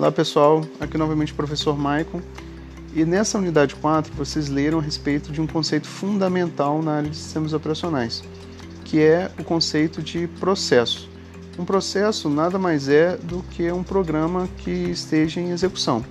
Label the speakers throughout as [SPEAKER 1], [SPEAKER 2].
[SPEAKER 1] Olá pessoal, aqui novamente o professor Maicon e nessa unidade 4 vocês leram a respeito de um conceito fundamental na área de sistemas operacionais, que é o conceito de processo. Um processo nada mais é do que um programa que esteja em execução.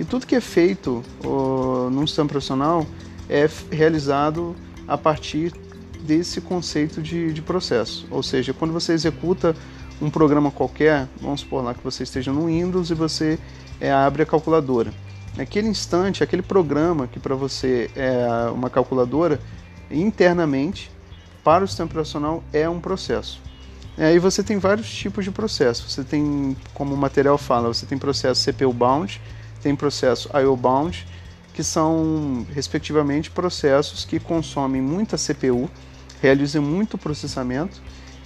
[SPEAKER 1] E tudo que é feito ó, num sistema operacional é realizado a partir desse conceito de, de processo. Ou seja, quando você executa um programa qualquer, vamos supor lá que você esteja no Windows e você é, abre a calculadora. Naquele instante, aquele programa que para você é uma calculadora, internamente, para o sistema operacional, é um processo. Aí você tem vários tipos de processo. Você tem, como o material fala, você tem processo CPU bound, tem processo IO bound, que são, respectivamente, processos que consomem muita CPU, realizam muito processamento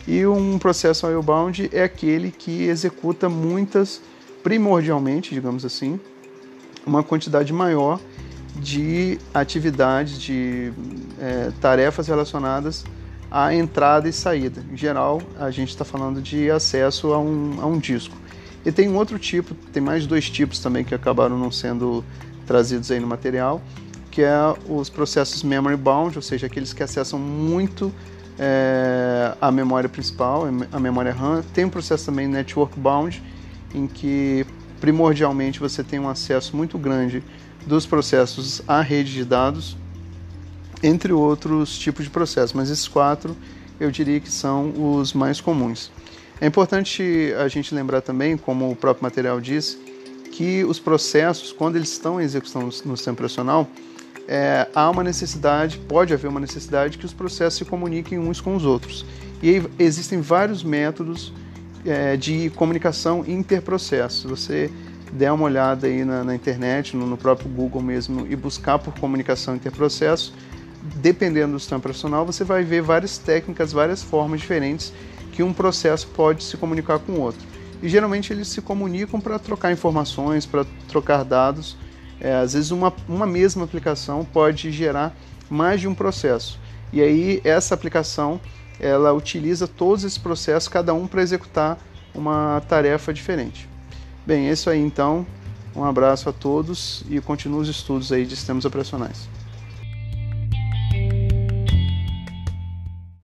[SPEAKER 1] e um processo IO-bound é aquele que executa muitas, primordialmente, digamos assim, uma quantidade maior de atividades, de é, tarefas relacionadas à entrada e saída. Em geral, a gente está falando de acesso a um, a um disco. E tem um outro tipo, tem mais dois tipos também que acabaram não sendo trazidos aí no material, que é os processos memory bound, ou seja, aqueles que acessam muito é, a memória principal, a memória RAM. Tem um processo também network bound, em que primordialmente você tem um acesso muito grande dos processos à rede de dados, entre outros tipos de processos, mas esses quatro eu diria que são os mais comuns. É importante a gente lembrar também, como o próprio material diz, que os processos, quando eles estão em execução no sistema operacional, é, há uma necessidade, pode haver uma necessidade que os processos se comuniquem uns com os outros. E aí existem vários métodos é, de comunicação interprocessos. Você der uma olhada aí na, na internet, no, no, próprio Google mesmo, e buscar por comunicação interprocesso, dependendo do sistema operacional, você vai ver várias técnicas, várias formas diferentes que um processo pode se comunicar com o outro. E geralmente eles se comunicam para trocar informações, para trocar dados é, às vezes uma, uma mesma aplicação pode gerar mais de um processo. E aí essa aplicação ela utiliza todos esses processos, cada um para executar uma tarefa diferente. Bem, é isso aí então. Um abraço a todos e continue os estudos aí de sistemas operacionais.